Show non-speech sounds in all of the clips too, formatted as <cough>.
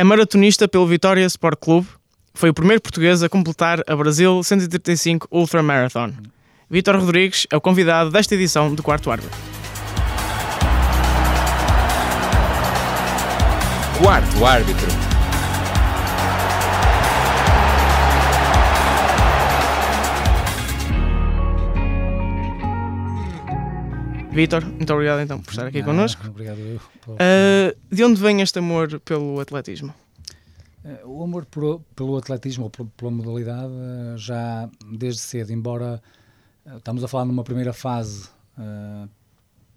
É maratonista pelo Vitória Sport Clube. Foi o primeiro português a completar a Brasil 135 Ultra Marathon. Vítor Rodrigues é o convidado desta edição do Quarto Árbitro. Quarto Árbitro. Vítor, muito obrigado então por estar aqui Ah, connosco. Obrigado eu. pela- Uh, de onde vem este amor pelo atletismo? Eh, O amor por- pelo atletismo ou pela, pela modalidade eh, já desde cedo, embora estamos a falar numa primeira fase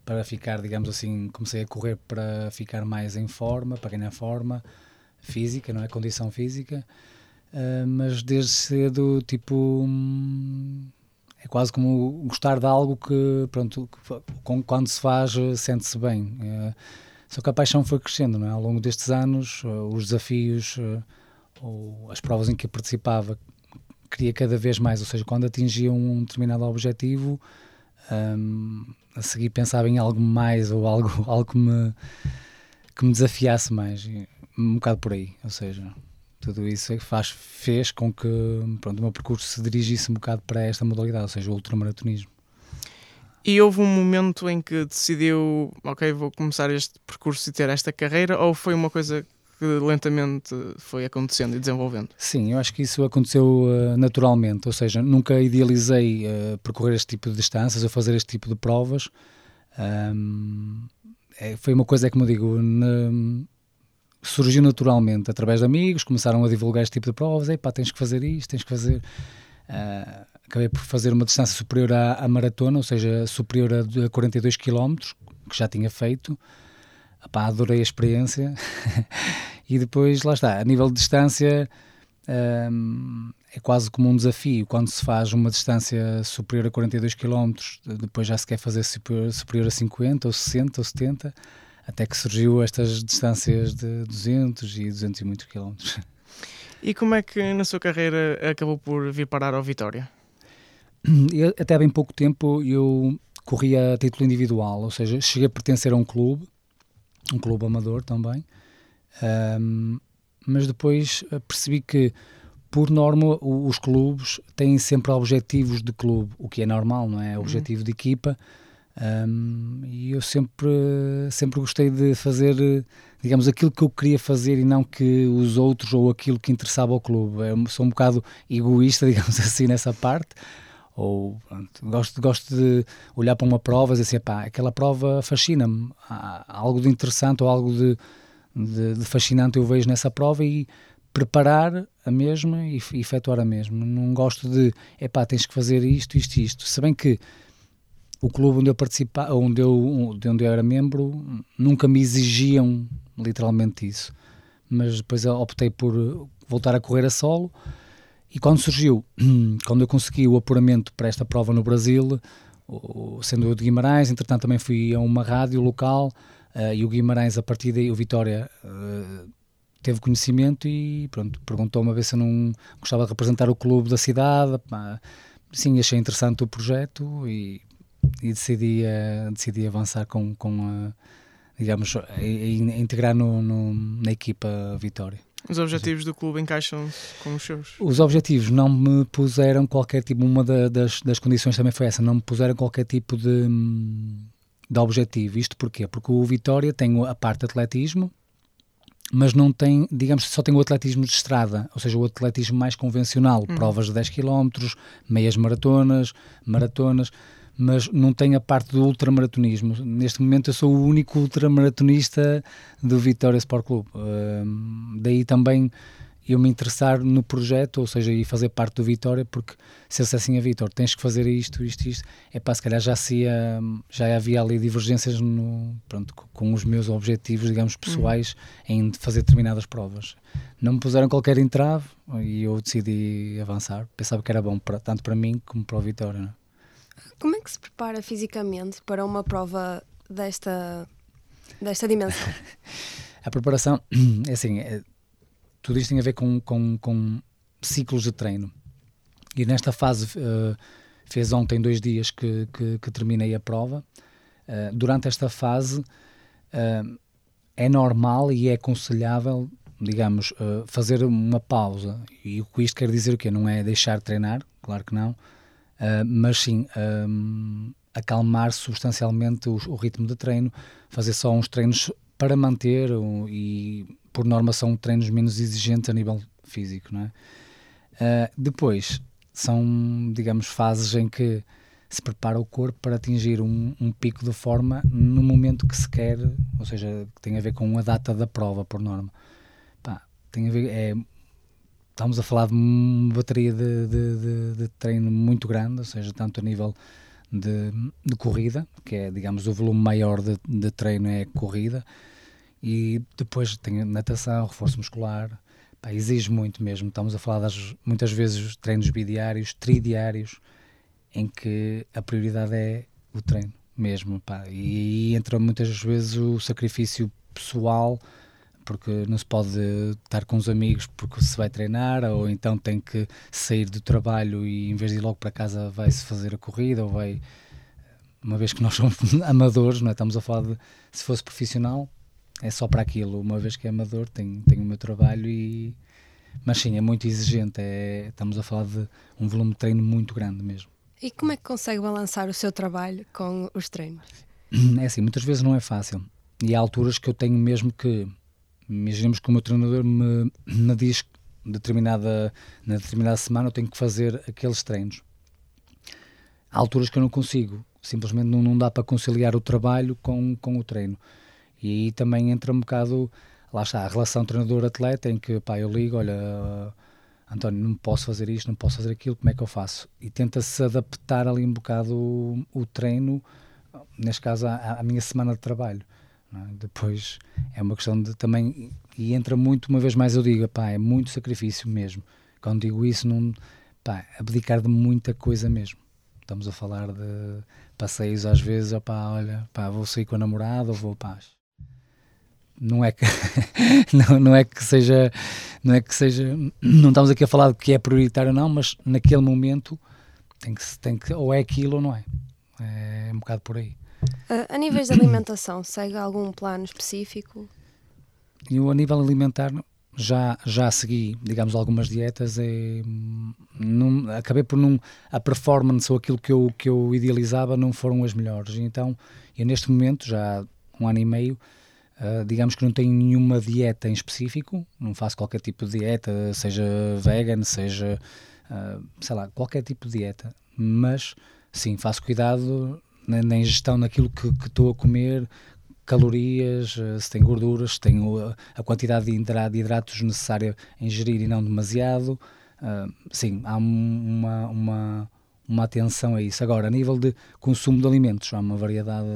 para ficar, digamos assim, comecei a correr para ficar mais em forma, para ganhar forma física, não é? Condição física, mas desde cedo, tipo, hum, é quase como gostar de algo que, pronto, que quando se faz, eh, sente-se bem. Eh, só que a paixão foi crescendo, não é? Ao longo destes anos, eh, os desafios, ou as provas em que participava, queria cada vez mais, ou seja, quando atingia um determinado objetivo, hum, a seguir pensava em algo mais ou algo, <laughs> algo que, me, que me desafiasse mais, um bocado por aí, ou seja, tudo isso é faz, fez com que pronto, o meu percurso se dirigisse um bocado para esta modalidade, ou seja, o ultramaratonismo. E houve um momento em que decidiu, ok, vou começar este percurso e ter esta carreira, ou foi uma coisa que lentamente foi acontecendo e desenvolvendo? Sim, eu acho que isso aconteceu uh, naturalmente, ou seja, nunca idealizei uh, percorrer este tipo de distâncias ou fazer este tipo de provas. Um, é, foi uma coisa, é como eu digo, surgiu naturalmente através de amigos, começaram a divulgar este tipo de provas. Ei, pá, tens que fazer isto, tens que fazer. Uh, acabei por fazer uma distância superior à, à maratona, ou seja, superior a, a 42 km, que já tinha feito. Epá, adorei a experiência. <laughs> e depois, lá está, a nível de distância. hum, é quase como um desafio quando se faz uma distância superior a 42 km, depois já se quer fazer superior, superior a 50 ou 60 ou 70, até que surgiu estas distâncias de 200 e 200 e muitos km. E como é que na sua carreira acabou por vir parar ao Vitória? <clears throat> Eu, até há bem pouco tempo eu corria a título individual, ou seja, cheguei a pertencer a um clube, um clube amador também, Ahm, mas depois eh, percebi que, por norma, os clubes têm sempre objetivos de clube, o que é normal, não é? Objetivo de equipa. Ahm, e eu sempre, sempre gostei de fazer, digamos, aquilo que eu queria fazer e não que os outros ou aquilo que interessava ao clube. Eu sou um bocado egoísta, <laughs> digamos assim, nessa parte ou pronto, gosto, gosto de olhar para uma prova e dizer assim, pá, aquela prova fascina-me, há algo de interessante ou algo de, de, de fascinante eu vejo nessa prova e preparar a mesma e efetuar a mesma. Não gosto de, é pá, tens que fazer isto, isto, isto. Se bem que o clube onde eu participava, onde eu, de onde eu era membro, nunca me exigiam literalmente isso. Mas depois optei por voltar a correr a solo e quando surgiu, <clears throat> quando eu consegui o apuramento para esta prova no Brasil, sendo eu de Guimarães, entretanto também fui a uma rádio local eh, e o Guimarães, a partir daí, o Vitória, eh, teve conhecimento e pronto, perguntou-me a ver se eu não gostava de representar o clube da cidade. Sim, achei interessante o projeto e, e decidi, eh, decidi avançar com, com a, digamos, a, a integrar no, no- na equipa Vitória. Os objetivos do clube encaixam-se com os seus? Os objetivos não me puseram qualquer tipo, uma da- das, das condições também foi essa, não me puseram qualquer tipo de, hum, de objetivo. Isto porquê? Porque o Vitória tem a parte de atletismo, mas não tem, digamos, só tem o atletismo de estrada, ou seja, o atletismo mais convencional, provas de 10 km, meias maratonas, maratonas, mas não tem a parte do ultramaratonismo. Neste momento eu sou o único ultramaratonista do Vitória Sport Clube. Hum, daí também eu me interessar no projeto, ou seja, e fazer parte do Vitória, porque se eu dissessem a Vitor, tens que fazer isto, isto, isto, é pá, se calhar já, se já havia ali divergências no, pronto, co- com os meus objetivos, digamos, pessoais em fazer determinadas provas. Não me puseram qualquer entrave e eu decidi avançar. Pensava que era bom para, tanto para mim como para o Vitória. não é? Como é que se prepara fisicamente para uma prova desta, desta dimensão? <laughs> A preparação, <clears throat> é assim, é, tudo isto tem a ver com, com, com ciclos de treino. E nesta fase, eh, fez ontem dois dias que, que, que terminei a prova. Eh, durante esta fase, eh, é normal e é aconselhável digamos, uh, fazer uma pausa, e o que isto quer dizer o quê? Não é deixar de treinar, claro que não, uh, mas sim um, acalmar substancialmente o, o, ritmo de treino, fazer só uns treinos para manter um, e, por norma, são treinos menos exigentes a nível físico, não é? Uh, depois, são, digamos, fases em que se prepara o corpo para atingir um, um, pico de forma no momento que se quer, ou seja, que tem a ver com a data da prova, por norma. Pá, tem a ver, é, estamos a falar de uma bateria de, de, de, de, treino muito grande, ou seja, tanto a nível de, corrida, que é, digamos, o volume maior de treino é corrida, e depois tem natação, reforço muscular, pá, exige muito mesmo. Estamos a falar das, muitas vezes treinos bidiários, tridiários, em que a prioridade é o treino mesmo, pá, e, e entra muitas vezes o sacrifício pessoal, porque não se pode estar com os amigos porque se vai treinar, ou então tem que sair do trabalho e em vez de ir logo para casa vai-se fazer a corrida, ou vai, uma vez que nós <laughs> somos amadores, não é? estamos a falar de, se fosse profissional, é só para aquilo, uma vez que é amador, tenho, tenho o meu trabalho e... Mas sim, é muito exigente, é, estamos a falar de um volume de treino muito grande mesmo. E como é que consegue balançar o seu trabalho com os treinos? <clears throat> É assim, muitas vezes não é fácil. E há alturas que eu tenho mesmo que imaginemos que o meu treinador me, <clears throat> me diz determinada, na determinada semana eu tenho que fazer aqueles treinos. Há alturas que eu não consigo, simplesmente não, não dá para conciliar o trabalho com, com o treino. E aí também entra um bocado, lá está, a relação treinador-atleta, em que pá, eu ligo, olha, António, não posso fazer isto, não posso fazer aquilo, como é que eu faço? E tenta-se adaptar ali um bocado o, o treino, neste caso, à, à minha semana de trabalho. É? Depois é uma questão de também, e entra muito, uma vez mais eu digo, pá, é muito sacrifício mesmo. Quando digo isso, não, pá, abdicar de muita coisa mesmo. Estamos a falar de passeios às vezes, opá, olha, pá, vou sair com a namorada ou vou, pá, não é que <laughs> não, não é que seja não é que seja não estamos aqui a falar de que é prioritário não mas naquele momento tem que tem que ou é aquilo ou não é é um bocado por aí Uh, a níveis de alimentação, segue algum plano específico? Eu, a nível alimentar, já, já segui, digamos, algumas dietas. E, não, acabei por não. A performance ou aquilo que eu, que eu idealizava não foram as melhores. Então, eu neste momento, já um ano e meio, uh, digamos que não tenho nenhuma dieta em específico, não faço qualquer tipo de dieta, seja vegan, seja. Uh, sei lá, qualquer tipo de dieta. Mas, sim, faço cuidado na, ingestão naquilo que estou a comer, calorias, eh, se tem gorduras, se tenho a, quantidade de hidratos necessária a ingerir e não demasiado. Uh, sim, há uma, uma, uma atenção a isso. Agora, a nível de consumo de alimentos, há uma variedade,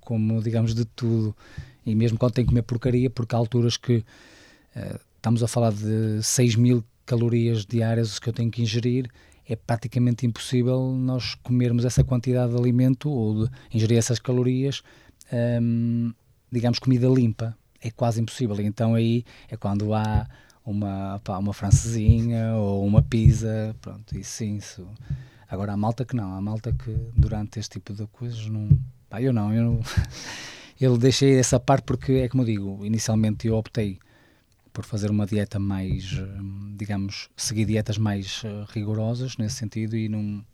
como, digamos, de tudo. E mesmo quando tenho que comer porcaria, porque há alturas que uh, estamos a falar de 6 mil calorias diárias que eu tenho que ingerir é praticamente impossível nós comermos essa quantidade de alimento ou de ingerir essas calorias, hum, digamos, comida limpa. É quase impossível. Então aí é quando há uma, pá, uma francesinha ou uma pizza, pronto, isso sim. Isso. Agora há malta que não, há malta que durante este tipo de coisas não. Pá, eu não, eu não. <laughs> eu deixei essa parte porque é como eu digo, inicialmente eu optei por fazer uma dieta mais, hum, digamos, seguir dietas mais eh, rigorosas nesse sentido e não,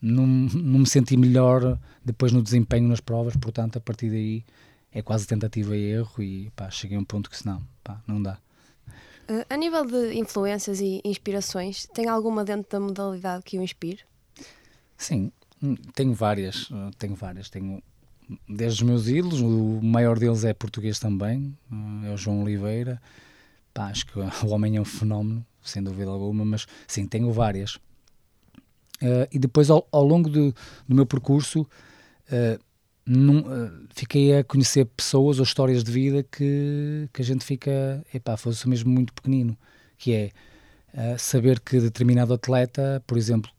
não, não me senti melhor depois no desempenho nas provas, portanto, a partir daí é quase tentativa e erro e pá, cheguei a um ponto que senão, pá, não dá. Uh, a nível de influências e inspirações, tem alguma dentro da modalidade que o inspire? Sim, hum, tenho várias, eh, tenho várias, tenho desde os meus ídolos, o maior deles é português também, é o João Oliveira, Pá, acho que <laughs> o homem é um fenómeno, sem dúvida alguma, mas sim, tenho várias. Uh, e depois, ao, ao longo do, do, meu percurso, uh, num, uh, fiquei a conhecer pessoas ou histórias de vida que, que a gente fica, epá, fosse mesmo muito pequenino, que é saber que determinado atleta, por exemplo,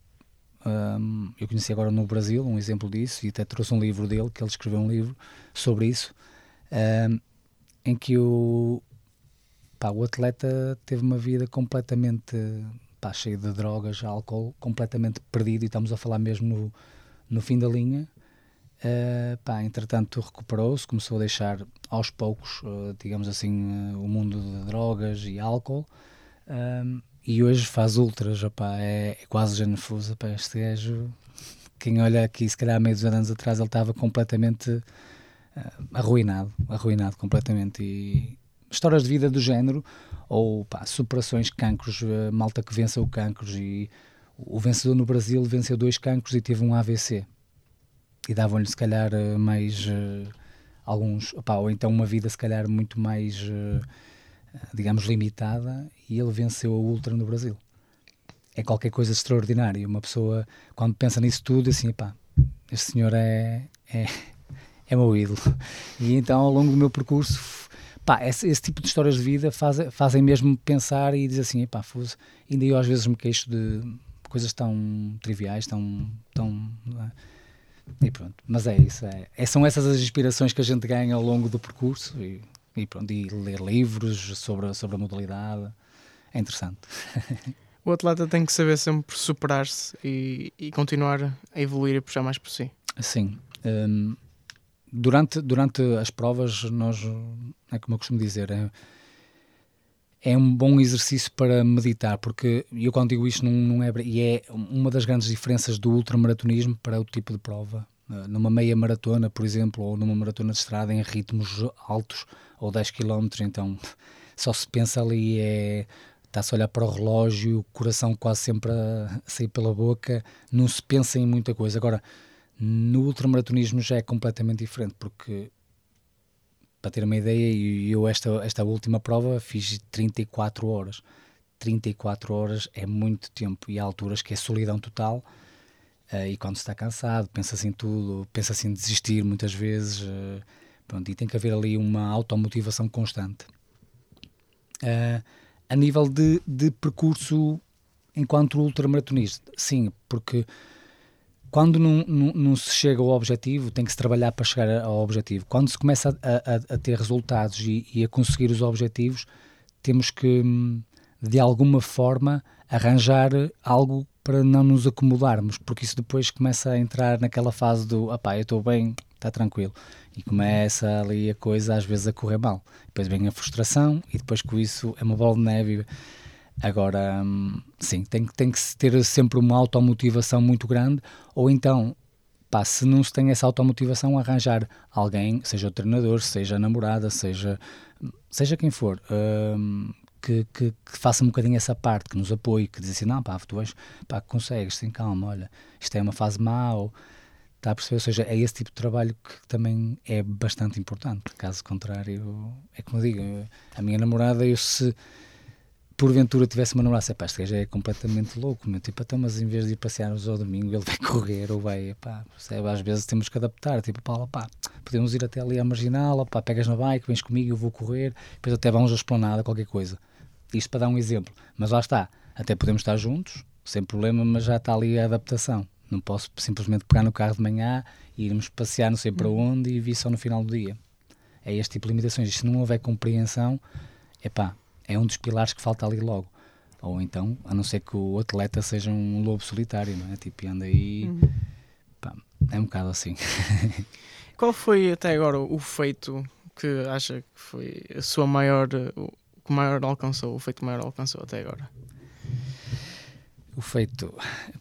um, eu conheci agora no Brasil um exemplo disso, e até trouxe um livro dele, que ele escreveu um livro sobre isso, um, em que o, pá, o atleta teve uma vida completamente pá, cheia de drogas, álcool, completamente perdido, e estamos a falar mesmo no, no fim da linha. Uh, pá, entretanto, recuperou-se, começou a deixar aos poucos, uh, digamos assim, uh, o mundo de drogas e álcool. e hoje faz ultras, opá, é, é quase genefusa. para este gajo, quem olha aqui, se calhar, meio dos anos atrás, ele estava completamente arruinado, arruinado completamente. E histórias de vida do género, ou pá, superações, cancros, malta que venceu cancros. E o vencedor no Brasil venceu dois cancros e teve um AVC e davam-lhe se calhar eh, mais uh, alguns, ou então uma vida se calhar muito mais, uh, digamos, limitada e ele venceu a Ultra no Brasil. É qualquer coisa extraordinária. Uma pessoa, quando pensa nisso tudo, assim, pá, este senhor é, é, <laughs> é meu ídolo. E então, ao longo do meu percurso, pá, esse, esse tipo de histórias de vida faz, fazem mesmo pensar e dizer assim, pá, fuso. ainda eu às vezes me queixo de coisas tão triviais, tão, tão é? E pronto, mas é isso. É, é, são essas as inspirações que a gente ganha ao longo do percurso e, e pronto, e ler livros sobre, sobre a modalidade. É interessante. <laughs> o atleta tem que saber sempre superar-se e, e, continuar a evoluir e puxar mais por si. Sim. Um, durante, durante as provas, nós, é como eu costumo dizer, é, é um bom exercício para meditar, porque eu quando digo isto não, não é e é uma das grandes diferenças do ultramaratonismo para o tipo de prova. Eh, numa meia maratona, por exemplo, ou numa maratona de estrada em ritmos altos, ou 10 km, então <laughs> só se pensa ali é está-se a olhar para o relógio, o coração quase sempre a sair pela boca, não se pensa em muita coisa. Agora, no ultramaratonismo já é completamente diferente, porque para ter uma ideia, eu esta, esta última prova fiz 34 horas. 34 horas é muito tempo e há alturas que é solidão total uh, e quando se está cansado, pensa-se em tudo, pensa-se em desistir muitas vezes uh, pronto, e tem que haver ali uma automotivação constante. Uh, a nível de, de percurso enquanto ultramaratonista, sim, porque quando não, não, não, se chega ao objetivo, tem que se trabalhar para chegar ao objetivo. Quando se começa a, a, a ter resultados e, e, a conseguir os objetivos, temos que, hum, de alguma forma, arranjar algo para não nos acomodarmos, porque isso depois começa a entrar naquela fase do, ah eu estou bem, está tranquilo. E começa ali a coisa às vezes a correr mal. Depois vem a frustração e depois com isso é uma bola de neve Agora, hum, sim, tem, tem que ter sempre uma automotivação muito grande, ou então, pá, se não se tem essa automotivação, arranjar alguém, seja o treinador, seja a namorada, seja, seja quem for, hum, que, que, que, faça um bocadinho essa parte, que nos apoie, que diz assim, não, pá, tu és, pá, consegues, tem calma, olha, isto é uma fase má, ou, está a perceber? Ou seja, é esse tipo de trabalho que também é bastante importante, caso contrário, é como eu digo, a minha namorada, eu se porventura tivesse uma namorada, pá, este gajo é completamente louco, meu, tipo, então, mas em vez de ir passear-nos ao domingo, ele vai <laughs> correr ou vai, pá, percebe? às vezes temos que adaptar, tipo, pá, pá, podemos ir até ali à marginal, pá, pegas na bike, vens comigo, eu vou correr, depois até vamos à esplanada, qualquer coisa. Isto para dar um exemplo, mas lá está, até podemos estar juntos, sem problema, mas já está ali a adaptação. Não posso simplesmente pegar no carro de manhã e irmos passear não sei para uhum. onde e vir só no final do dia. É este tipo de limitações. E se não houver compreensão, é pá, é um dos pilares que falta ali logo. Ou então, a não ser que o atleta seja um lobo solitário, não é? Tipo, anda aí. Uhum. Pá, é um bocado assim. <laughs> Qual foi até agora o feito que acha que foi a sua maior. o que maior alcançou, o feito maior alcançou até agora? O feito,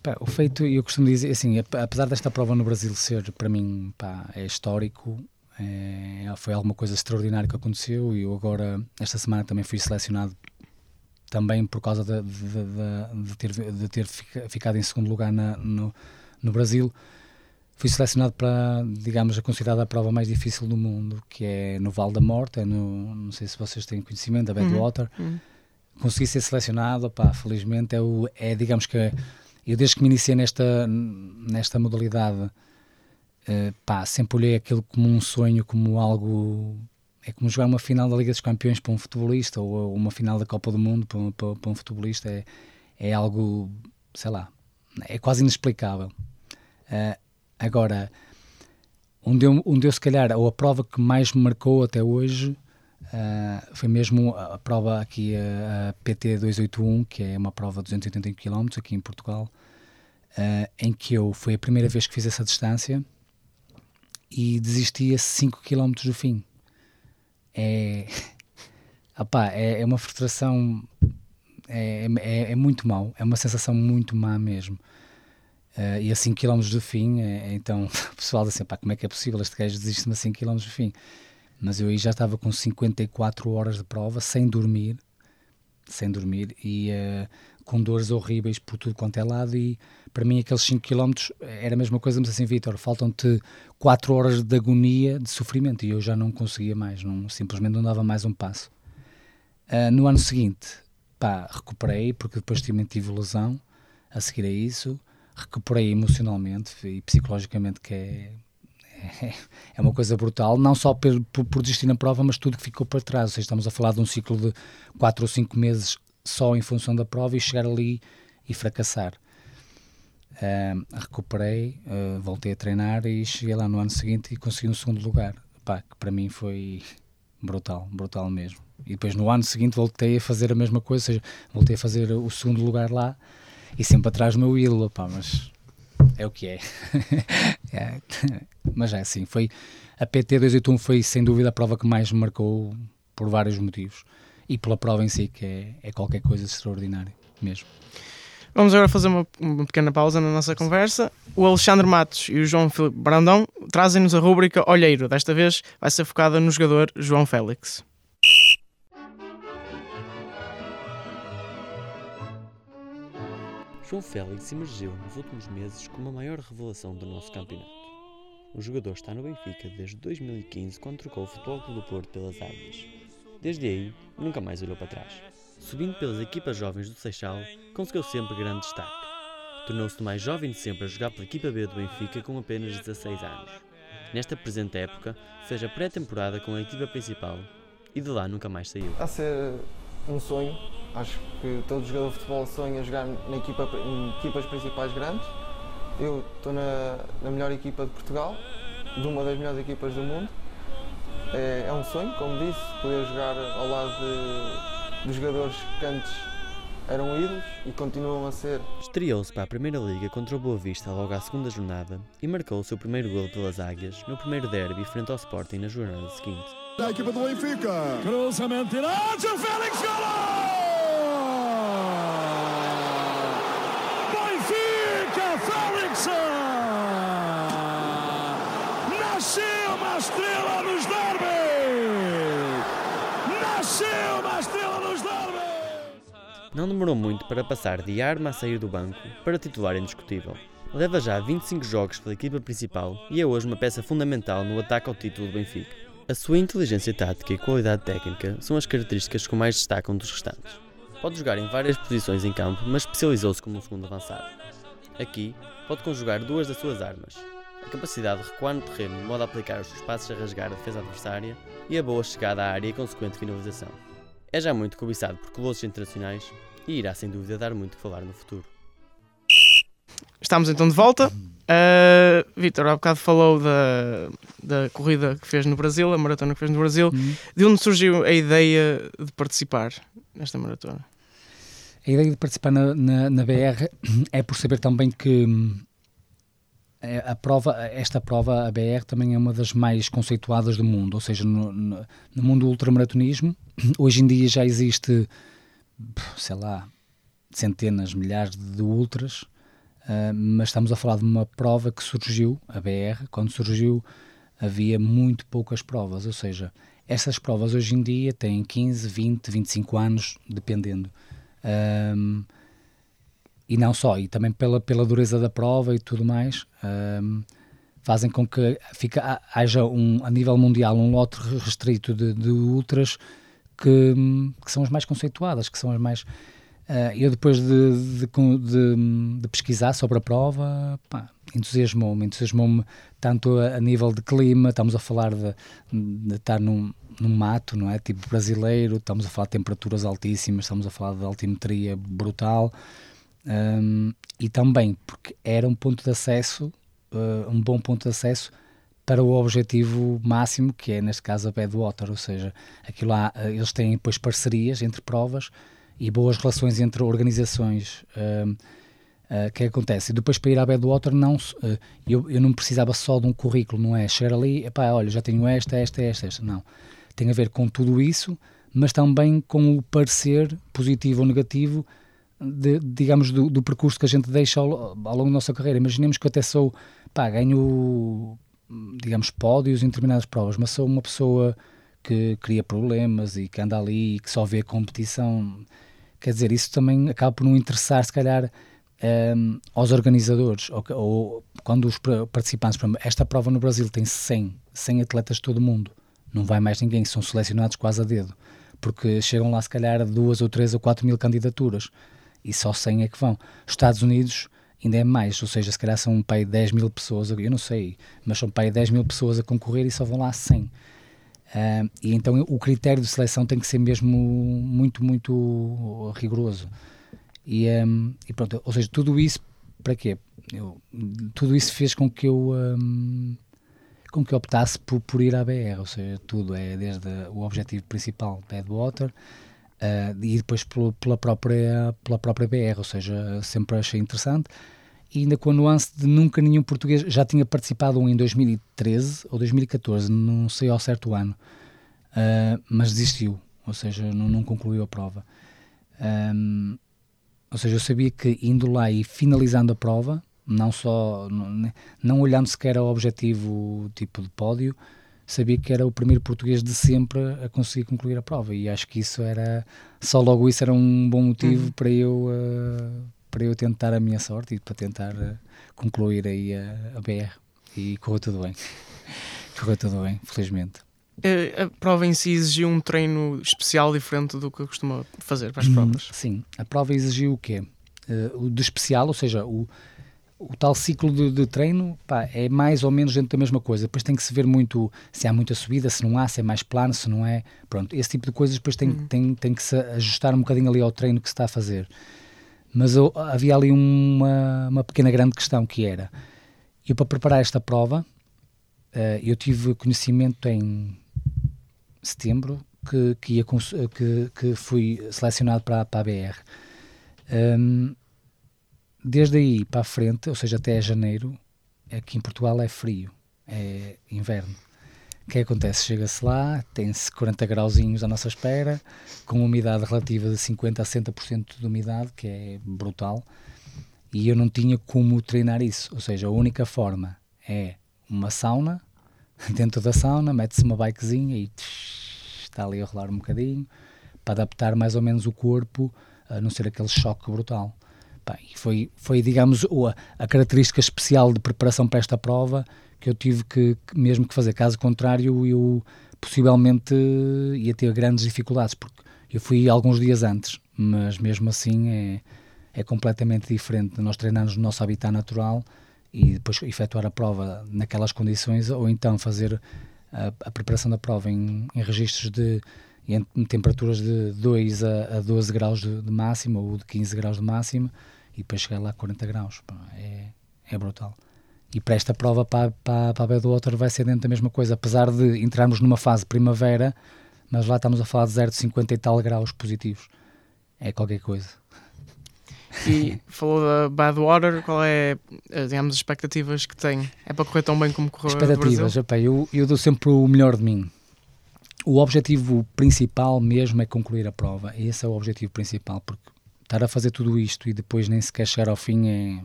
pá, o feito, eu costumo dizer assim, apesar desta prova no Brasil ser para mim pá, é histórico, é, foi alguma coisa extraordinária que aconteceu e eu agora, esta semana, também fui selecionado também por causa de, de, de, de ter, de ter ficado em segundo lugar na, no, no Brasil. Fui selecionado para, digamos, a considerada a prova mais difícil do mundo, que é no Val da Morte, é no, não sei se vocês têm conhecimento, da Badwater. Uhum. Uhum. Consegui ser selecionado, opá, felizmente, é, o, é, digamos que, eu desde que me iniciei nesta, nesta modalidade, uh, pá, sempre olhei aquilo como um sonho, como algo. É como jogar uma final da Liga dos Campeões para um futebolista ou uma final da Copa do Mundo para, para, para um futebolista. É, é algo, sei lá, é quase inexplicável. Uh, agora, onde eu, onde eu, se calhar, ou a prova que mais me marcou até hoje uh, foi mesmo a, prova aqui, a, a, PT 281, que é uma prova de 281 km aqui em Portugal, em que eu, foi a primeira vez que fiz essa distância e desisti a 5 km do fim. É, <laughs> opá, é, é uma frustração, é, é, é, muito mau, é uma sensação muito má mesmo. Uh, e a 5 km do fim, é, então <laughs> o pessoal diz assim, pá, como é que é possível este gajo desiste-me a 5 km do fim? Mas eu aí já estava com 54 horas de prova, sem dormir, sem dormir, e uh, com dores horríveis por tudo quanto é lado, e para mim aqueles 5 km era a mesma coisa, mas assim, Vitor, faltam-te 4 horas de agonia, de sofrimento, e eu já não conseguia mais, não, simplesmente não dava mais um passo. Uh, no ano seguinte, pá, recuperei, porque depois tive, tive lesão a seguir a isso, recuperei emocionalmente e psicologicamente, que é, é, é uma coisa brutal, não só por, por, por, desistir na prova, mas tudo que ficou para trás. Seja, estamos a falar de um ciclo de 4 ou 5 meses só em função da prova e chegar ali e fracassar. Uh, recuperei, uh, voltei a treinar e cheguei lá no ano seguinte e consegui um segundo lugar. Pá, que para mim foi brutal, brutal mesmo. E depois no ano seguinte voltei a fazer a mesma coisa, ou seja, voltei a fazer o segundo lugar lá e sempre atrás do meu ídolo, pá, mas é o que é. <laughs> é. Mas é assim, foi a PT 281 foi sem dúvida a prova que mais me marcou por vários motivos e pela prova em si que é, é qualquer coisa extraordinária mesmo. Vamos agora fazer uma, uma, pequena pausa na nossa conversa. O Alexandre Matos e o João Filipe Brandão trazem-nos a rúbrica Olheiro. Desta vez vai ser focada no jogador João Félix. João Félix emergiu nos últimos meses como a maior revelação do nosso campeonato. O jogador está no Benfica desde 2015, quando trocou o Futebol do Porto pelas Águias. Desde aí, nunca mais olhou para trás. Subindo pelas equipas jovens do Seixal, conseguiu sempre grande destaque. Tornou-se o mais jovem de sempre a jogar pela equipa B do Benfica com apenas 16 anos. Nesta presente época, fez a pré-temporada com a equipa principal e de lá nunca mais saiu. A ser um sonho Acho que todo jogador de futebol sonha jogar na equipa, em equipas principais grandes. Eu estou na, na melhor equipa de Portugal, de uma das melhores equipas do mundo. É, é um sonho, como disse, poder jogar ao lado de, de jogadores que antes eram ídolos e continuam a ser. Estreou-se para a Primeira Liga contra o Boa Vista logo à segunda jornada e marcou o seu primeiro gol pelas Águias no primeiro derby frente ao Sporting na jornada seguinte. Da equipa do Benfica. Cruzamento direto, o Félix Golo! Nasceu uma estrela nos derbys! Nasceu uma estrela nos derbys! Não demorou muito para passar de arma a sair do banco para titular indiscutível. Leva já 25 jogos pela equipa principal e é hoje uma peça fundamental no ataque ao título do Benfica. A sua inteligência tática e qualidade técnica são as características que mais destacam dos restantes. Pode jogar em várias posições em campo, mas especializou-se como um segundo avançado. Aqui, pode conjugar duas das suas armas, a capacidade de recuar no terreno de modo a aplicar os seus passos a rasgar a defesa adversária e a boa chegada à área e consequente finalização. É já muito cobiçado por colossos internacionais e irá sem dúvida dar muito que falar no futuro. Estamos então de volta. Uh, Vitor, há bocado falou da, da corrida que fez no Brasil, a maratona que fez no Brasil. Uhum. De onde surgiu a ideia de participar nesta maratona? A ideia de participar na, na, na BR é por saber também que é, a prova, esta prova, a BR, também é uma das mais conceituadas do mundo, ou seja, no, no, no mundo do ultramaratonismo, <clears throat> hoje em dia já existe, sei lá, centenas, milhares de ultras, uh, mas estamos a falar de uma prova que surgiu, a BR, quando surgiu havia muito poucas provas, ou seja, essas provas hoje em dia têm 15, 20, 25 anos, dependendo. Ah, e não só, e também pela, pela dureza da prova e tudo mais, um, fazem com que fica, haja um, a nível mundial um lote restrito de, de ultras que, que, são as mais conceituadas, que são as mais. Uh, eu depois de, de, de, de, pesquisar sobre a prova, entusiasmou-me, entusiasmou-me tanto a, a, nível de clima, estamos a falar de, de estar num, num mato, não é? Tipo brasileiro, estamos a falar de temperaturas altíssimas, estamos a falar de altimetria brutal, um, e também porque era um ponto de acesso, uh, um bom ponto de acesso para o objetivo máximo, que é neste caso a Badwater, ou seja, aquilo lá, uh, eles têm depois parcerias entre provas e boas relações entre organizações Uh, é que acontece? E depois para ir à Badwater não, uh, eu, eu não precisava só de um currículo, não é? Chegar ali, epá, olha, já tenho esta, esta, esta, esta. Não. Tem a ver com tudo isso, mas também com o parecer positivo ou negativo, de, digamos, do, do, percurso que a gente deixa ao, ao, longo da nossa carreira. Imaginemos que eu até sou, pá, ganho, digamos, pódios em determinadas provas, mas sou uma pessoa que cria problemas e que anda ali e que só vê a competição. Quer dizer, isso também acaba por não interessar, se calhar, um, aos organizadores, ou, ou, quando os participantes, esta prova no Brasil tem 100, 100 atletas de todo o mundo, não vai mais ninguém, são selecionados quase a dedo, porque chegam lá se calhar duas ou três ou quatro mil candidaturas, e só 100 é que vão. Estados Unidos ainda é mais, ou seja, se calhar são um pai 10 mil pessoas, eu não sei, mas são um pai 10 mil pessoas a concorrer e só vão lá 100. Uh, e então o critério de seleção tem que ser mesmo muito, muito rigoroso. E, um, e pronto, ou seja, tudo isso para quê? Eu, tudo isso fez com que eu um, com que eu optasse por, por ir à BR, ou seja, tudo é desde o objetivo principal Badwater uh, e depois pelo, pela, própria, pela própria BR, ou seja, sempre achei interessante e ainda com a nuance de nunca nenhum português, já tinha participado um em 2013 ou 2014, não sei ao certo o ano, uh, mas desistiu, ou seja, não, não concluiu a prova. Um, ou seja, eu sabia que indo lá e finalizando a prova, não só não, não olhando sequer ao objetivo tipo de pódio, sabia que era o primeiro português de sempre a conseguir concluir a prova e acho que isso era só logo isso era um bom motivo uhum. para eu uh, para eu tentar a minha sorte e para tentar uh, concluir aí a, a BR e correu tudo bem <laughs> correu tudo bem felizmente a prova em si exigiu um treino especial diferente do que costuma fazer para as hum, provas? Sim, a prova exigiu o quê? Uh, o de especial, ou seja, o, o tal ciclo de, de treino pá, é mais ou menos dentro da mesma coisa. Depois tem que se ver muito se há muita subida, se não há, se é mais plano, se não é. Pronto, esse tipo de coisas depois tem, uhum. tem, tem que se ajustar um bocadinho ali ao treino que se está a fazer. Mas eu, havia ali uma, uma pequena grande questão que era: eu para preparar esta prova, uh, eu tive conhecimento em setembro que, que, ia, que, que fui selecionado para, para a BR. Um, desde aí para a frente, ou seja, até janeiro, aqui em Portugal é frio, é inverno. O que, é acontece? Chega-se lá, tem-se 40 grauzinhos à nossa espera, com umidade relativa de 50% a 60% de umidade, que é brutal, e eu não tinha como treinar isso. Ou seja, a única forma é uma sauna, <laughs> dentro da sauna, mete-se uma bikezinha e tsh, está ali a rolar um bocadinho para adaptar mais ou menos o corpo a não ser aquele choque brutal. Foi, foi, digamos, a, a característica especial de preparação para esta prova que eu tive que, que, mesmo que fazer. Caso contrário, eu possivelmente ia ter grandes dificuldades, porque eu fui alguns dias antes, mas mesmo assim é, é completamente diferente nós treinarmos no nosso habitat natural e depois efetuar a prova naquelas condições ou então fazer a, a preparação da prova em, em registros de em, em temperaturas de 2 a, a 12 graus de, de máxima ou de 15 graus de máxima e depois chegar lá a 40 graus. É, é brutal. E para esta prova, para, para, para a Badwater, vai ser dentro da mesma coisa, apesar de entrarmos numa fase primavera, mas lá estamos a falar de 0 de 50 e tal graus positivos. É qualquer coisa. E falou da Badwater, qual é, eh, digamos, as expectativas que tem? É para correr tão bem como correu Expectativas, eu, eu dou sempre o melhor de mim. O objetivo principal mesmo é concluir a prova. Esse é o objetivo principal, porque estar a fazer tudo isto e depois nem sequer chegar ao fim é,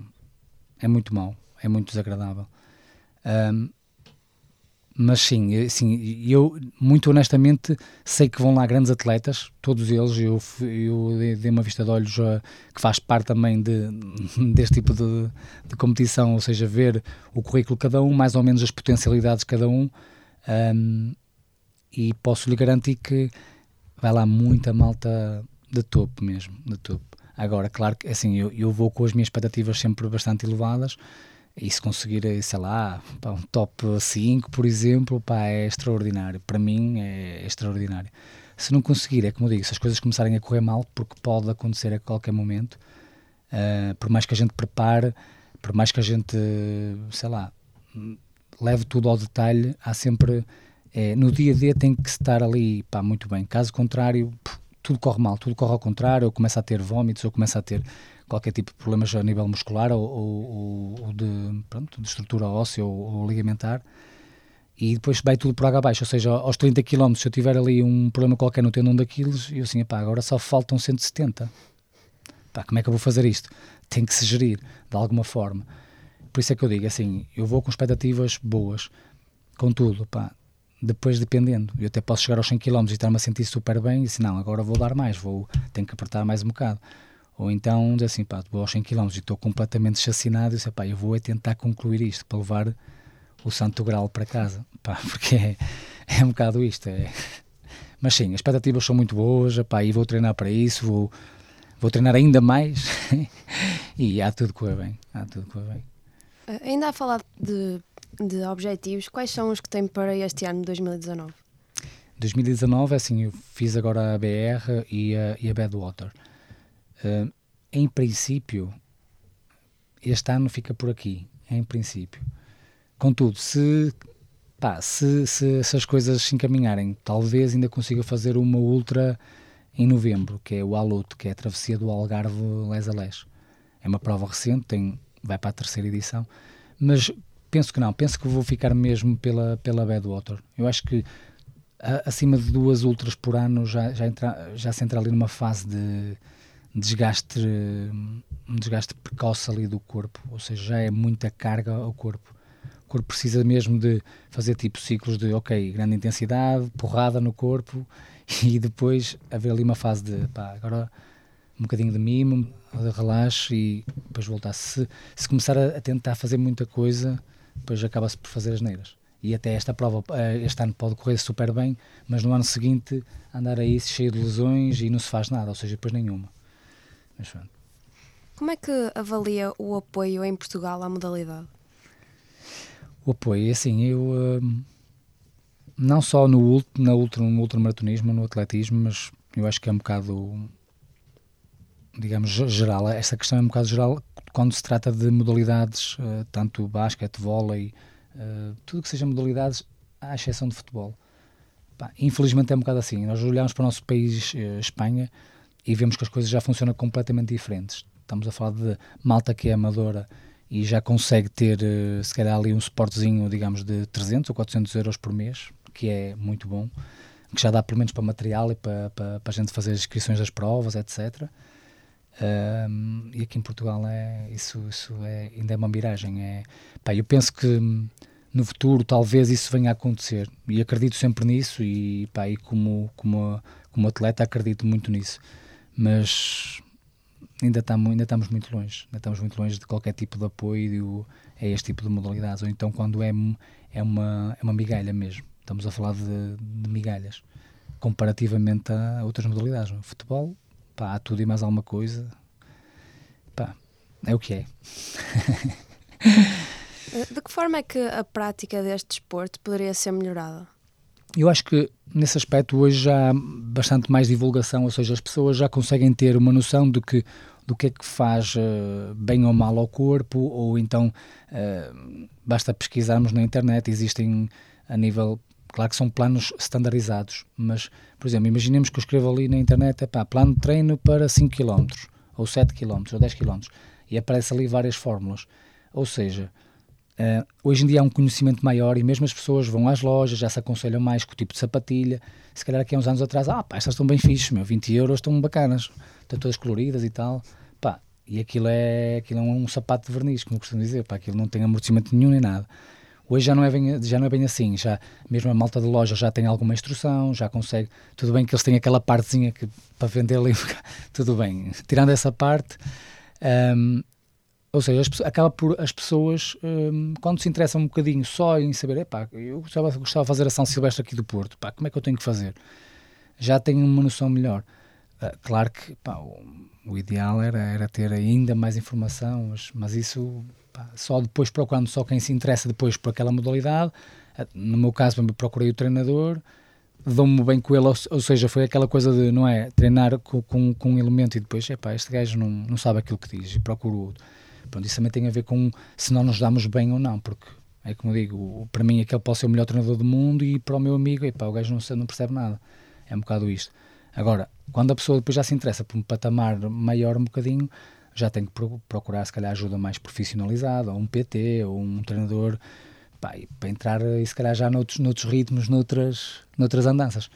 é muito mau, é muito desagradável. Um, mas sim, assim, eu muito honestamente sei que vão lá grandes atletas, todos eles, eu, eu dei uma vista de olhos a, que faz parte também de, <laughs> deste tipo de, de, competição, ou seja, ver o currículo de cada um, mais ou menos as potencialidades de cada um, um e posso lhe garantir que vai lá muita malta de topo mesmo, de topo. Agora, claro que assim, eu, eu vou com as minhas expectativas sempre bastante elevadas, e se conseguir, sei lá, pá, um top 5, por exemplo, pá, é extraordinário. Para mim é extraordinário. Se não conseguir, é como digo, se as coisas começarem a correr mal, porque pode acontecer a qualquer momento, uh, por mais que a gente prepare, por mais que a gente, sei lá, leve tudo ao detalhe, há sempre, é, no dia a dia tem que estar ali, pá, muito bem. Caso contrário, tudo corre mal, tudo corre ao contrário, eu começo a ter vômitos, eu começo a ter qualquer tipo de problemas a nível muscular ou, ou, ou de, pronto, de estrutura óssea ou, ou, ligamentar e depois vai tudo por água abaixo, ou seja, aos 30 km se eu tiver ali um problema qualquer no tendão daqueles, eu assim, pá, agora só faltam 170 pá, como é que eu vou fazer isto? Tem que se gerir de alguma forma. Por isso é que eu digo, assim, eu vou com expectativas boas, contudo, pá, depois dependendo, eu até posso chegar aos 100 km e estar-me a sentir super bem e assim, não, agora vou dar mais, vou, tenho que apertar mais um bocado. Ou então, assim, pá, vou aos 100 km e estou completamente chacinado e disse, pá, eu vou é tentar concluir isto para levar o santo grau para casa, <laughs> pá, porque é, é um bocado isto, é... Mas sim, as expectativas são muito boas, pá, e vou treinar para isso, vou, vou treinar ainda mais <laughs> e há tudo correr bem, há tudo correr bem. Ainda a falar de, de objetivos, quais são os que tem para este ano de 2019? 2019, assim, eu fiz agora a BR e a, e a Badwater. Uh, em princípio, este ano fica por aqui, em princípio. Contudo, se, pá, se, se, se, as coisas se encaminharem, talvez ainda consiga fazer uma ultra em novembro, que é o Alute, que é a travessia do Algarve Les a Les. É uma prova recente, tem vai para a terceira edição, mas penso que não, penso que vou ficar mesmo pela, pela Badwater. Eu acho que a, acima de duas ultras por ano já, já, entra, já se entra ali numa fase de desgaste, um desgaste precoce ali do corpo, ou seja, já é muita carga ao corpo. O corpo precisa mesmo de fazer tipo ciclos de, ok, grande intensidade, porrada no corpo <laughs> e depois haver ali uma fase de, pá, agora um bocadinho de mimo, de relaxo e depois voltar. Se, se começar a, a, tentar fazer muita coisa, depois acaba-se por fazer as neiras. E até esta prova, eh, este ano pode correr super bem, mas no ano seguinte andar aí cheio de lesões e não se faz nada, ou seja, depois nenhuma. Mas, Como é que avalia o apoio em Portugal à modalidade? O apoio, é assim, eu hum, não só no, na ultra, no ultramaratonismo, no atletismo, mas eu acho que é um bocado digamos, geral. Esta questão é um bocado geral quando se trata de modalidades, uh, tanto basquete, vôlei, uh, tudo que seja modalidades, à exceção de futebol. Infelizmente é um bocado assim. Nós olhamos para o nosso país, uh, Espanha, e vemos que as coisas já funcionam completamente diferentes. Estamos a falar de malta que é amadora e já consegue ter, se calhar, ali um suportezinho, digamos, de 300 ou 400 euros por mês, que é muito bom, que já dá pelo menos para material e para, para, para a gente fazer as inscrições das provas, etc. Um, e aqui em Portugal é, isso, isso é, ainda é uma miragem. É, pá, eu penso que no futuro talvez isso venha a acontecer e acredito sempre nisso e, pá, e como, como, como atleta acredito muito nisso. Mas ainda estamos, ainda estamos muito longe, ainda estamos muito longe de qualquer tipo de apoio a este tipo de modalidades, ou então quando é, é, uma, é uma migalha mesmo. Estamos a falar de, de migalhas comparativamente a outras modalidades. O futebol pá, há tudo e mais alguma coisa. Pá, é o que é. <laughs> De que forma é que a prática deste desporto poderia ser melhorada? Eu acho que nesse aspecto hoje já há bastante mais divulgação, ou seja, as pessoas já conseguem ter uma noção do que do que é que faz uh, bem ou mal ao corpo, ou então uh, basta pesquisarmos na internet, existem a nível Claro que são planos standardizados, mas, por exemplo, imaginemos que eu escrevo ali na internet, pá, plano de treino para 5 km, ou 7 km, ou 10 km, e aparece ali várias fórmulas. Ou seja, uh, hoje em dia há um conhecimento maior e mesmo as pessoas vão às lojas, já se aconselham mais com o tipo de sapatilha. Se calhar aqui há uns anos atrás, ah, pá, estas estão bem fixas, meu, 20 euros estão bacanas, estão todas coloridas e tal. Pá, e aquilo é, aquilo é um sapato de verniz, como costumo dizer, pá, aquilo não tem amortecimento nenhum nem nada. Hoje já não, é bem, já não é bem assim, já, mesmo a malta de loja já tem alguma instrução, já consegue, tudo bem que eles têm aquela partezinha que, para vender ali, <laughs> tudo bem, tirando essa parte, um, ou seja, as, acaba por as pessoas, um, quando se interessam um bocadinho só em saber, epá, eu gostava, gostava de fazer a São Silvestre aqui do Porto, pá, como é que eu tenho que fazer? Já têm uma noção melhor. Uh, claro que pá, o, o, ideal era, era ter ainda mais informação, mas, mas isso Só depois procurando só quem se interessa depois por aquela modalidade. Eh, no meu caso, procurei o treinador, dou-me bem com ele, ou, seja, foi aquela coisa de, não é, treinar com, com, com um elemento e depois, epá, este gajo não, não sabe aquilo que diz e procuro outro. Pronto, isso também tem a ver com se não nos damos bem ou não, porque é como digo, para mim aquele pode ser o melhor treinador do mundo e para o meu amigo, epá, o gajo não, não percebe nada. É um bocado isto. Agora, quando a pessoa depois já se interessa por um patamar maior um bocadinho, já tem que procurar se calhar ajuda mais profissionalizada, ou um PT, ou um treinador, pá, para entrar e se calhar já noutros, noutros ritmos, noutras, noutras andanças.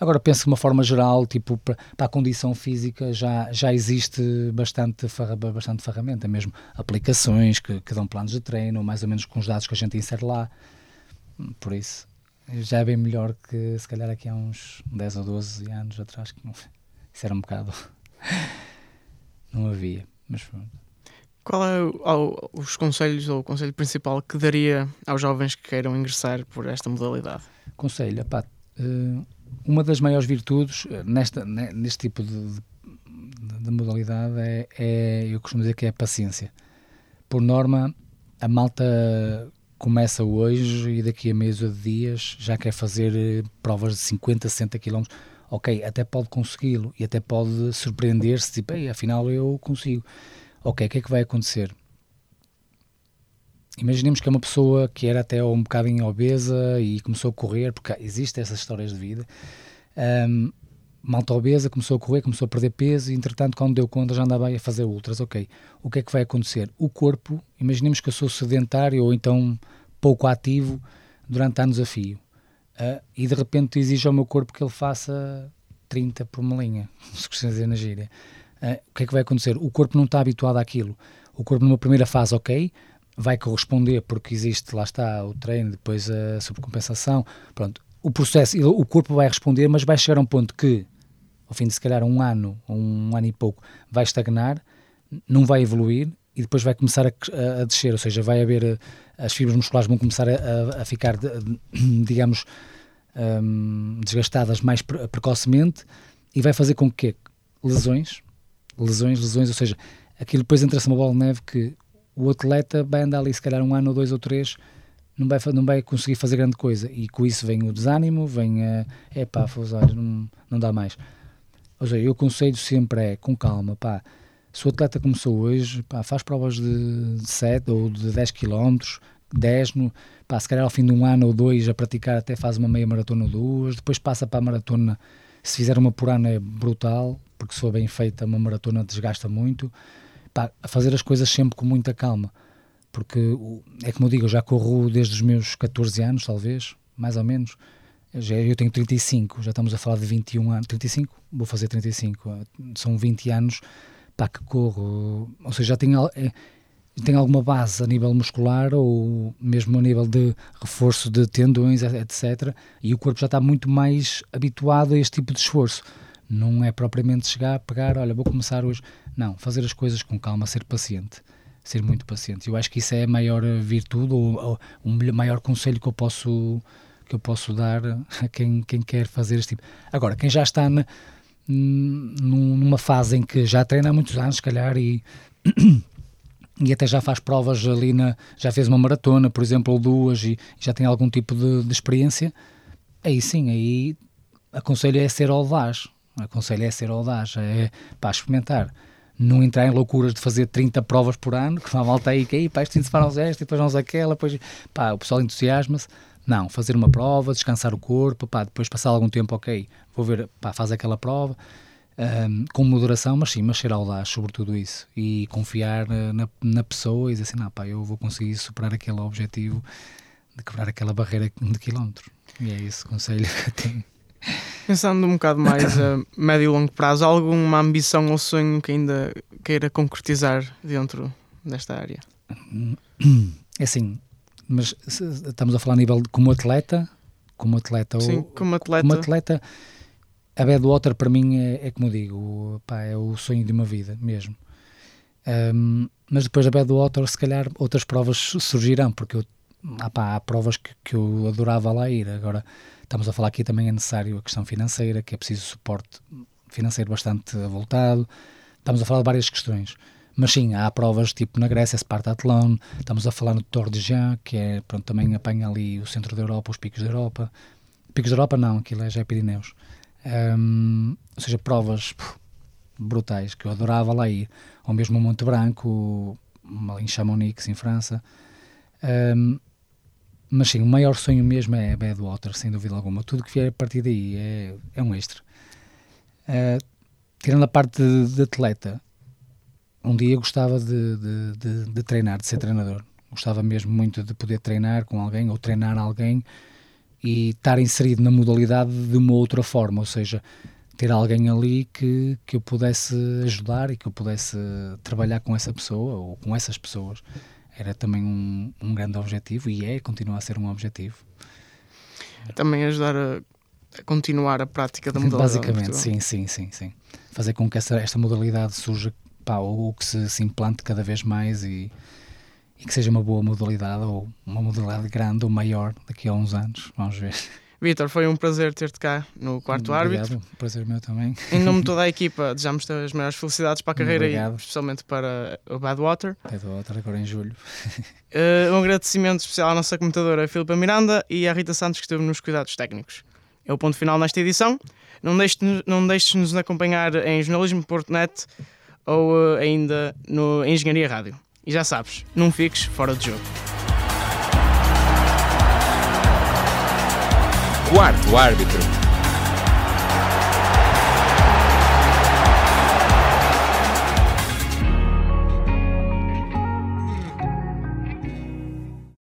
Agora penso de uma forma geral, tipo, para, para a condição física já, já existe bastante, bastante ferramenta, mesmo aplicações que, que dão planos de treino, mais ou menos com os dados que a gente insere lá. Por isso, já é bem melhor que se calhar aqui há uns 10 ou 12 anos atrás, que não, <laughs> isso era um bocado. <laughs> não havia. Mas Qual é o, os conselhos ou o conselho principal que daria aos jovens que queiram ingressar por esta modalidade? Conselho, pá, uh, uma das maiores virtudes eh, nesta, neste tipo de, de, de modalidade é, é, eu costumo dizer que é a paciência. Por norma, a malta começa hoje e daqui a meses ou dias já quer fazer eh, provas de 50, 60 km. Ok, até pode consegui-lo e até pode surpreender-se, tipo, afinal eu consigo. Ok, o que é que vai acontecer? imaginemos que é uma pessoa que era até um bocadinho obesa e começou a correr, porque existem essas histórias de vida. Um, malta obesa, começou a correr, começou a perder peso e, entretanto, quando deu conta, já andava a fazer ultras. Ok, o que é que vai acontecer? O corpo, imaginemos que eu sou sedentário ou então pouco ativo durante anos a fio uh, e de repente exige ao meu corpo que ele faça 30 por uma linha, <laughs> se costuma dizer na gíria. Uh, o que é que vai acontecer? O corpo não está habituado àquilo. O corpo, numa primeira fase, ok, vai corresponder porque existe, lá está, o treino, depois a sobrecompensação, pronto, o processo, o corpo vai responder, mas vai chegar a um ponto que, ao fim de se calhar um ano, um ano e pouco, vai estagnar, não vai evoluir e depois vai começar a, a descer, ou seja, vai haver, eh, as fibras musculares vão começar a, a ficar, <clears throat> digamos, um, desgastadas mais precocemente e vai fazer com que lesões, lesões, lesões, ou seja, aquilo depois entra-se uma bola de neve que o atleta vai andar ali se calhar um ano ou dois ou três não vai, não vai conseguir fazer grande coisa e com isso vem o desânimo, vem a é pá, não, não dá mais. Ou seja, eu aconselho sempre é com calma, pá, se o atleta começou hoje, pá, faz provas de, de 7 ou de 10 km, 10, no, pá, se calhar ao fim de um ano ou dois a praticar até faz uma meia maratona ou duas, depois passa para a maratona, se fizer uma por ano é brutal, porque se for bem feita uma maratona desgasta muito, pá, fazer as coisas sempre com muita calma, porque é como eu digo, eu já corro desde os meus 14 anos, talvez, mais ou menos. Já, eu tenho 35, já estamos a falar de 21 anos. 35? Vou fazer 35. São 20 anos pá, que corro. Ou seja, já tenho, é, tenho alguma base a nível muscular ou mesmo a nível de reforço de tendões, etc. E o corpo já está muito mais habituado a este tipo de esforço. Não é propriamente chegar, pegar, olha, vou começar hoje. Não, fazer as coisas com calma, ser paciente ser muito paciente. Eu acho que isso é a maior virtude ou, ou o maior conselho que eu posso que eu posso dar a quem, quem quer fazer este tipo. Agora, quem já está na, numa fase em que já treina há muitos anos, se calhar, e, <clears throat> e até já faz provas ali na. já fez uma maratona, por exemplo, ou duas, e já tem algum tipo de, de experiência, aí sim, aí aconselho é ser audaz. Aconselho é ser audaz, é para experimentar não entrar em loucuras de fazer 30 provas por ano, que a malta aí, que aí, pá, isto se farão esta, depois vamos aquela, depois, pá, o pessoal entusiasma-se. Não, fazer uma prova, descansar o corpo, pá, depois passar algum tempo, ok, vou ver, pá, faz aquela prova, um, com moderação, mas sim, mas ser audaz sobre tudo isso e confiar na, na pessoa e dizer assim, não, pá, eu vou conseguir superar aquele objetivo de quebrar aquela barreira de quilómetros. E é esse o conselho que tenho. Pensando um bocado mais a médio e longo prazo, alguma ambição ou sonho que ainda queira concretizar dentro desta área? É assim, mas estamos a falar a nível de como atleta, como atleta Sim, ou, como atleta. Como atleta, a Badwater para mim é, é como digo, pá, é o sonho de uma vida mesmo. Um, mas depois da Badwater, se calhar outras provas surgirão, porque eu, ah, pá, há provas que, que eu adorava lá ir. Agora, Estamos a falar aqui também é necessário a questão financeira, que é preciso suporte financeiro bastante avultado. Estamos a falar de várias questões. Mas sim, há provas tipo na Grécia, Spartathlon, estamos a falar no Tour de Jean, que é, pronto, também apanha ali o centro da Europa, os picos da Europa. Picos da Europa não, aquilo é já é Pirineus. Um, ou seja, provas puf, brutais, que eu adorava lá ir. Ou mesmo o Monte Branco, em Chamonix, em França. Um, mas sim, o maior sonho mesmo é Badwater, sem dúvida alguma. Tudo que vier a partir daí é, é um extra. Uh, tirando a parte de, de, atleta, um dia gostava de, de, de, de treinar, de ser treinador. Gostava mesmo muito de poder treinar com alguém ou treinar alguém e estar inserido na modalidade de uma outra forma, ou seja, ter alguém ali que, que eu pudesse ajudar e que eu pudesse trabalhar com essa pessoa ou com essas pessoas. Era também um, um grande objetivo e é, continua a ser um objetivo. Também ajudar a, a continuar a prática da modalidade. Basicamente, sim, sim, sim, sim. Fazer com que essa, esta modalidade surja pá, ou que se, se implante cada vez mais e, e que seja uma boa modalidade ou uma modalidade grande ou maior daqui a uns anos. Vamos ver. Vitor, foi um prazer ter-te cá no quarto Obrigado, árbitro. prazer meu também. Em nome de <laughs> toda a equipa, desejamos-te as maiores felicidades para a carreira Obrigado. e especialmente para o Badwater. Badwater agora em julho. Uh, <laughs> um agradecimento especial à nossa comentadora Filipa Miranda e à Rita Santos que esteve nos cuidados técnicos. É o ponto final nesta edição. Não deixes, não deixes nos acompanhar em jornalismo.net ou uh, ainda no, em Engenharia Rádio. E já sabes, não fiques fora de jogo. Quarto árbitro.